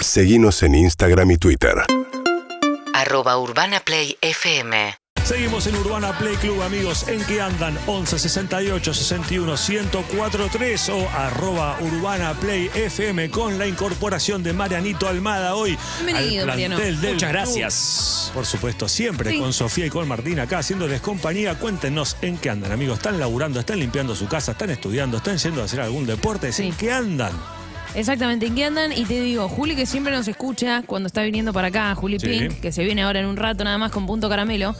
Seguimos en Instagram y Twitter. Arroba Urbana Play FM. Seguimos en Urbana Play Club, amigos. ¿En qué andan? 11 68 61 1043 o arroba Urbana Play FM con la incorporación de Marianito Almada hoy. Bienvenido, al Mariano. plantel del Muchas club. gracias. Por supuesto, siempre Sí. con Sofía y con Martín acá haciéndoles compañía. Cuéntenos en qué andan, amigos. ¿Están laburando? ¿Están limpiando su casa? ¿Están estudiando? ¿Están yendo a hacer algún deporte? Sí. ¿En qué andan? Exactamente, ¿en qué andan? Y te digo, Juli que siempre nos escucha cuando está viniendo para acá, Juli Sí. Pink, que se viene ahora en un rato nada más con punto caramelo.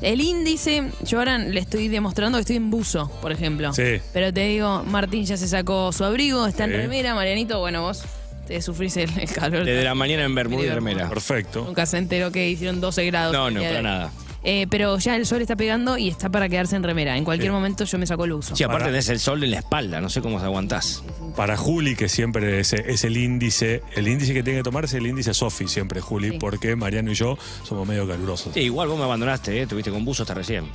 El índice, yo ahora le estoy demostrando que estoy en buzo, por ejemplo. Sí. Pero te digo, Martín ya se sacó su abrigo, está Sí. en remera, Marianito, bueno, vos te sufrís el, el calor. Desde la mañana en Bermuda y remera. Perfecto. Nunca se enteró que hicieron 12 grados. No, no, para nada. Eh, pero ya el sol está pegando y está para quedarse en remera. En cualquier Sí. momento yo me saco el uso. Sí, aparte Para- tenés el sol en la espalda, no sé cómo te aguantás. Para Juli, que siempre es, es el índice, el índice que tiene que tomar es el índice Sofi, siempre Juli, Sí. porque Mariano y yo somos medio calurosos. Sí, igual vos me abandonaste, ¿eh? Tuviste con buzo hasta recién.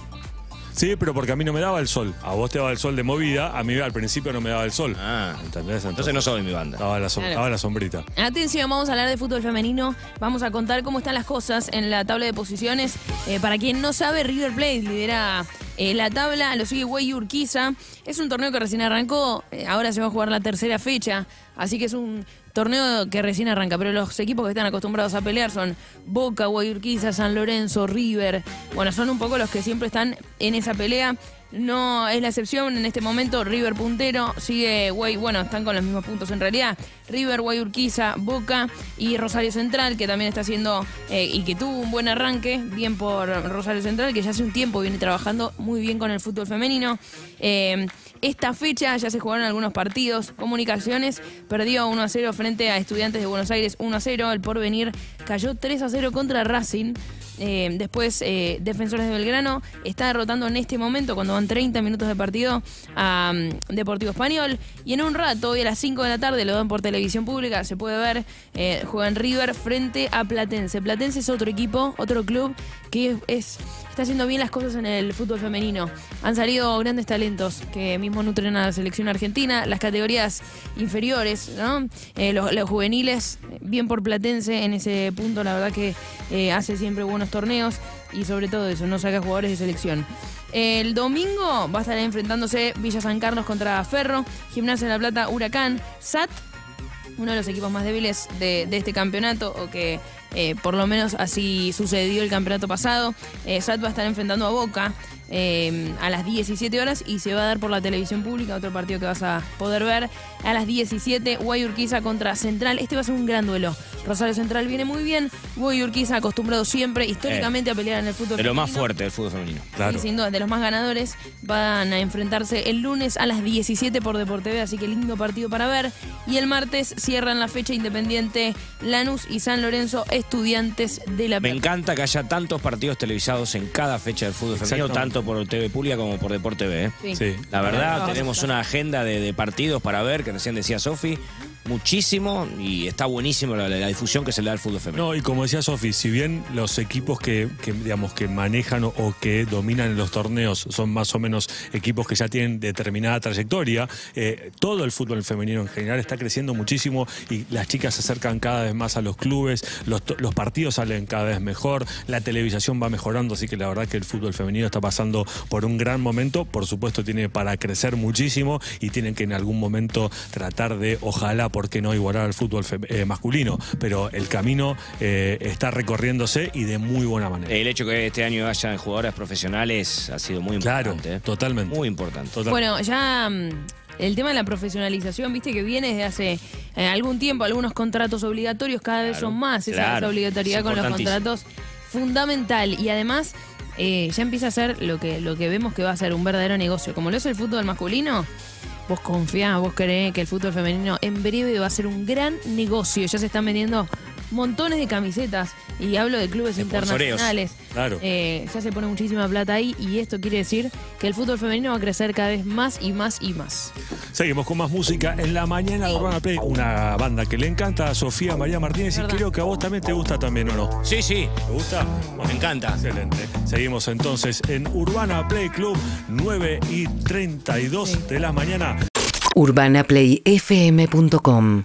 Sí, pero porque a mí no me daba el sol. A vos te daba el sol de movida, a mí al principio no me daba el sol. Ah, ¿Entendés? entonces no soy mi banda. Estaba la, som- Claro. estaba la sombrita. Atención, vamos a hablar de fútbol femenino. Vamos a contar cómo están las cosas en la tabla de posiciones. Eh, para quien no sabe, River Plate lidera eh, la tabla, lo sigue Güey Urquiza. Es un torneo que recién arrancó, eh, ahora se va a jugar la tercera fecha, así que es un torneo que recién arranca, pero los equipos que están acostumbrados a pelear son Boca, Güey Urquiza, San Lorenzo, River. Bueno, son un poco los que siempre están en esa pelea. No es la excepción en este momento. River puntero, sigue Güey, bueno, están con los mismos puntos en realidad. River, Güey Urquiza, Boca y Rosario Central, que también está haciendo eh, y que tuvo un buen arranque, bien por Rosario Central, que ya hace un tiempo viene trabajando muy bien con el fútbol femenino. Eh, esta fecha ya se jugaron algunos partidos. Comunicaciones perdió 1 a 0 frente a Estudiantes de Buenos Aires 1 a 0. El porvenir cayó 3 a 0 contra Racing. Eh, después, eh, Defensores de Belgrano está derrotando en este momento, cuando van 30 minutos de partido, a mm, Deportivo Español. Y en un rato, hoy a las 5 de la tarde, lo dan por televisión pública, se puede ver, eh, juegan River frente a Platense. Platense es otro equipo, otro club que es, está haciendo bien las cosas en el fútbol femenino. Han salido grandes talentos que mismo nutren a la selección argentina, las categorías inferiores, ¿no? Eh, los, los juveniles, bien por Platense en ese punto, la verdad que eh, hace siempre buenos torneos y sobre todo eso, no saca jugadores de selección. El domingo va a estar enfrentándose Villa San Carlos contra Ferro, Gimnasia de la Plata, Huracán, SAT, uno de los equipos más débiles de, de este campeonato, o que eh, por lo menos así sucedió el campeonato pasado. Eh, SAT va a estar enfrentando a Boca eh, a las 17 horas y se va a dar por la televisión pública, otro partido que vas a poder ver a las 17, Guay Urquiza contra Central. Este va a ser un gran duelo. Rosario Central viene muy bien, Guay Urquiza acostumbrado siempre, históricamente, a pelear en el fútbol De lo más femenino. fuerte del fútbol femenino. Claro. Sí, sin duda, de los más ganadores. Van a enfrentarse el lunes a las 17 por Deporte B, así que lindo partido para ver. Y el martes cierran la fecha independiente Lanús y San Lorenzo, estudiantes de la Me encanta que haya tantos partidos televisados en cada fecha del fútbol femenino, tanto por TV Pública como por Deporte B. ¿eh? Sí. Sí. La verdad, tenemos una agenda de, de partidos para ver, que recién decía Sofi, muchísimo y está buenísimo la, difusión que se le da al fútbol femenino. No, y como decía Sofi, si bien los equipos que, digamos que manejan o, que dominan los torneos son más o menos equipos que ya tienen determinada trayectoria, eh, todo el fútbol femenino en general está creciendo muchísimo y las chicas se acercan cada vez más a los clubes, los, los partidos salen cada vez mejor, la televisación va mejorando, así que la verdad que el fútbol femenino está pasando por un gran momento, por supuesto tiene para crecer muchísimo y tienen que en algún momento tratar de, ojalá, ¿por qué no igualar al fútbol eh, masculino? Pero el camino eh, está recorriéndose y de muy buena manera. El hecho que este año haya jugadoras profesionales ha sido muy claro, importante. ¿eh? totalmente. Muy importante. Total- Bueno, ya mm, el tema de la profesionalización, viste que viene desde hace eh, algún tiempo, algunos contratos obligatorios cada vez Claro, son más, esa, claro, esa obligatoriedad es con los contratos fundamental y además eh, ya empieza a ser lo que, lo que vemos que va a ser un verdadero negocio, como lo es el fútbol masculino. Vos confiás, vos creés que el fútbol femenino en breve va a ser un gran negocio. Ya se están vendiendo montones de camisetas y hablo de clubes internacionales. Claro. Eh, ya se pone muchísima plata ahí y esto quiere decir que el fútbol femenino va a crecer cada vez más y más y más. Seguimos con más música en la mañana de Urbana Play, una banda que le encanta a Sofía María Martínez y creo que a vos también te gusta también, ¿o no? Sí, sí. ¿Te gusta? Me encanta. Excelente. Seguimos entonces en Urbana Play Club, 9 y 32 de la mañana. UrbanaPlayFM.com